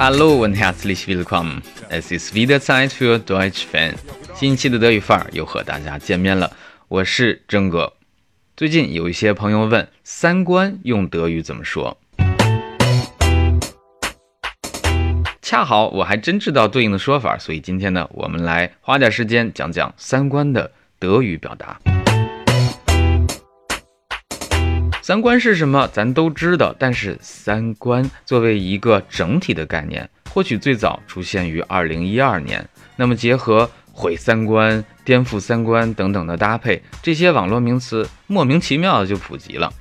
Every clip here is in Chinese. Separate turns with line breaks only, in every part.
Hallo und herzlich willkommen. Es ist wieder Zeit für Deutsch Fan. 新一期的德语范儿又和大家见面了，我是真哥。最近有一些朋友问三观用德语怎么说，恰好我还真知道对应的说法，所以今天呢，我们来花点时间讲讲三观的德语表达。三观是什么？咱都知道，但是三观作为一个整体的概念，或许最早出现于二零一二年。那么结合毁三观、颠覆三观等等的搭配，这些网络名词莫名其妙的就普及了。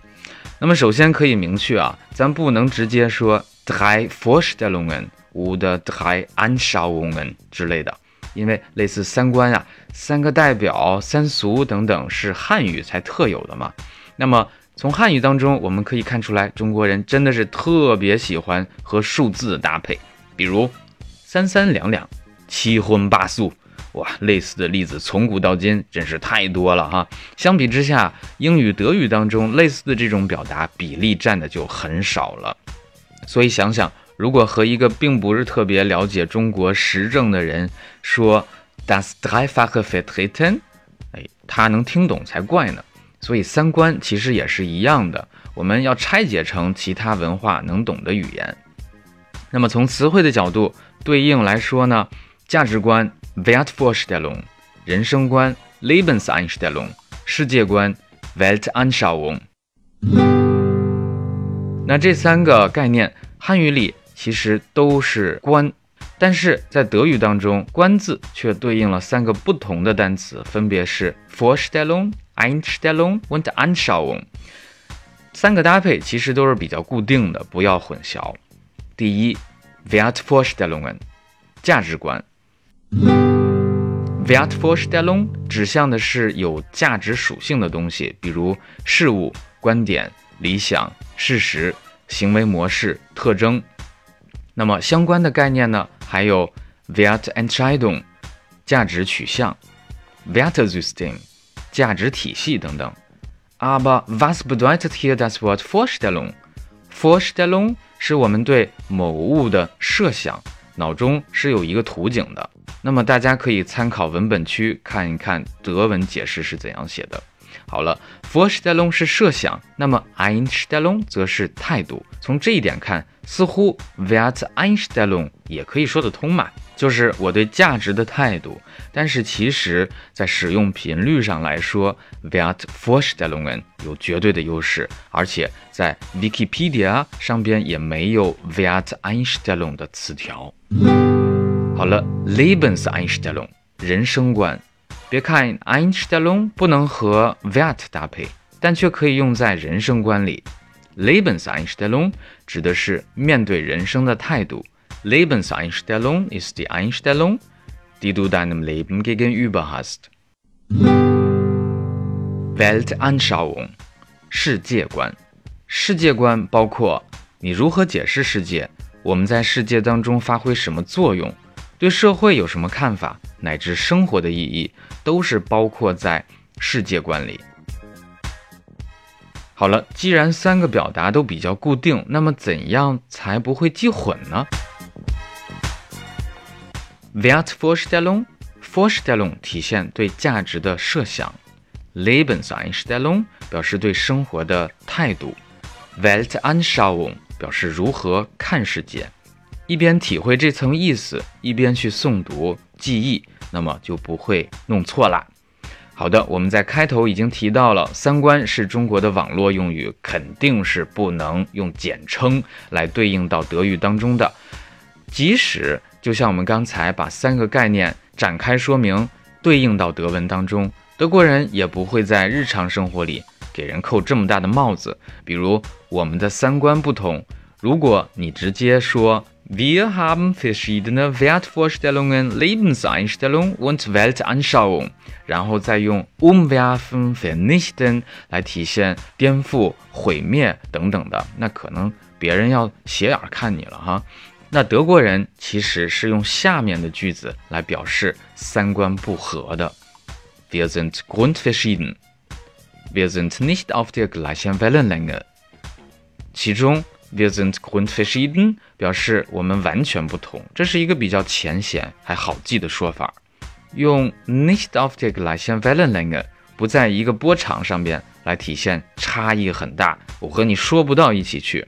那么首先可以明确啊，咱不能直接说 drei Vorstellungen oder drei Anschauungen 之类的，因为类似三观啊、三个代表、三俗等等是汉语才特有的嘛。那么从汉语当中，我们可以看出来，中国人真的是特别喜欢和数字搭配，比如三三两两、七荤八素，哇，类似的例子从古到今真是太多了哈。相比之下，英语、德语当中类似的这种表达比例占的就很少了。所以想想，如果和一个并不是特别了解中国时政的人说 Das dreifache vertreten，哎，他能听懂才怪呢。所以三观其实也是一样的，我们要拆解成其他文化能懂的语言。那么从词汇的角度对应来说呢，价值观 Wertvorstellung，人生观 Lebenseinstellung，世界观 Weltanschauung。那这三个概念，汉语里其实都是观，但是在德语当中，观字却对应了三个不同的单词，分别是 Vorstellung。Einstellung und Anschauung，三个搭配其实都是比较固定的，不要混淆。第一，Wertvorstellungen，价值观。Wertvorstellung 指向的是有价值属性的东西，比如事物、观点、理想、事实、行为模式、特征。那么相关的概念呢，还有 Wertentscheidung，价值取向，Wertesystem。价值体系等等。Aber was bedeutet hier das Wort Vorstellung？Vorstellung 是我们对某物的设想，脑中是有一个图景的。那么大家可以参考文本区看一看德文解释是怎样写的。好了，Vorstellung 是设想，那么 Einstellung 则是态度。从这一点看，似乎 Werteinstellung 也可以说得通嘛。就是我对价值的态度，但是其实，在使用频率上来说，Wertvorstellungen 有绝对的优势，而且在 Wikipedia 上边也没有 Werteinstellung 的词条。好了，Lebenseinstellung 人生观，别看 Einstellung 不能和 Wert 搭配，但却可以用在人生观里。Lebenseinstellung 指的是面对人生的态度。Lebenseinstellung ist die Einstellung, die du deinem Leben gegenüber hast. Weltanschauung 世界观，世界观包括你如何解释世界，我们在世界当中发挥什么作用，对社会有什么看法，乃至生活的意义，都是包括在世界观里。好了，既然三个表达都比较固定，那么怎样才不会记混呢？Wertvorstellung，Vorstellung 体现对价值的设想；Lebenseinstellung 表示对生活的态度；Weltanschauung 表示如何看世界。一边体会这层意思，一边去诵读记忆，那么就不会弄错啦。好的，我们在开头已经提到了，三观是中国的网络用语，肯定是不能用简称来对应到德语当中的，即使。就像我们刚才把三个概念展开说明，对应到德文当中，德国人也不会在日常生活里给人扣这么大的帽子。比如我们的三观不同，如果你直接说 Wir haben verschiedene Wertvorstellungen, Lebenseinstellung und Weltanschauung，然后再用 umwerfen, vernichten 来体现颠覆、毁灭等等的，那可能别人要斜眼看你了哈。那德国人其实是用下面的句子来表示三观不合的：Wir sind grundverschieden，Wir sind nicht auf der gleichen Wellenlänge。其中 Wir sind grundverschieden，表示我们完全不同，这是一个比较浅显还好记的说法。用 nicht auf der gleichen Wellenlänge，不在一个波长上边，来体现差异很大，我和你说不到一起去。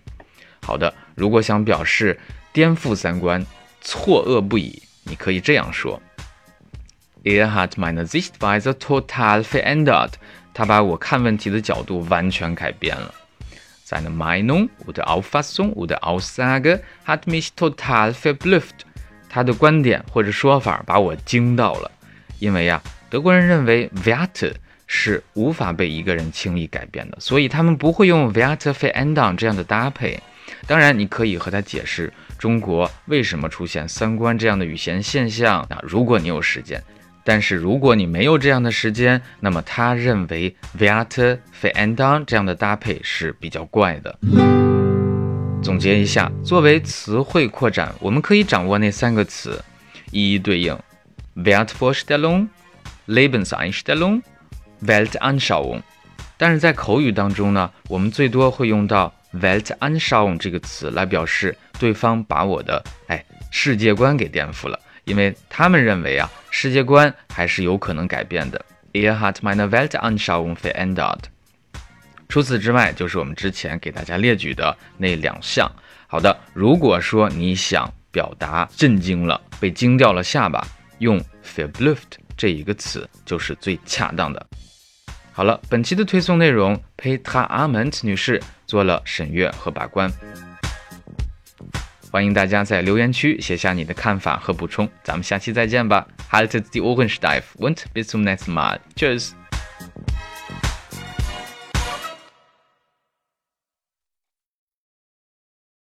好的，如果想表示颠覆三观、错愕不已，你可以这样说：Er hat meine Sichtweise total verändert。他把我看问题的角度完全改变了。Seine Meinung oder Auffassung oder Aussage hat mich total verblüfft。他的观点或者说法把我惊到了。因为呀，德国人认为 Werte 是无法被一个人轻易改变的，所以他们不会用 Werte verändern 这样的搭配。当然，你可以和他解释中国为什么出现三观这样的语言现象。啊，如果你有时间。但是如果你没有这样的时间，那么他认为 Werte verändern 这样的搭配是比较怪的。总结一下，作为词汇扩展，我们可以掌握那三个词，一一对应：Wertvorstellung、Lebenseinstellung、Weltanschauung。但是在口语当中呢，我们最多会用到 Weltanschauung 这个词来表示对方把我的哎世界观给颠覆了。因为他们认为啊，世界观还是有可能改变的。Er hat meine Weltanschauung verändert。除此之外，就是我们之前给大家列举的那两项。好的，如果说你想表达震惊了，被惊掉了下巴，用 verblüfft 这一个词就是最恰当的。好了，本期的推送内容，Petra Ament 女士做了审阅和把关。欢迎大家在留言区写下你的看法和补充，咱们下期再见吧。Haltet die Ohren steif und bis zum nächsten Mal. Tschüss.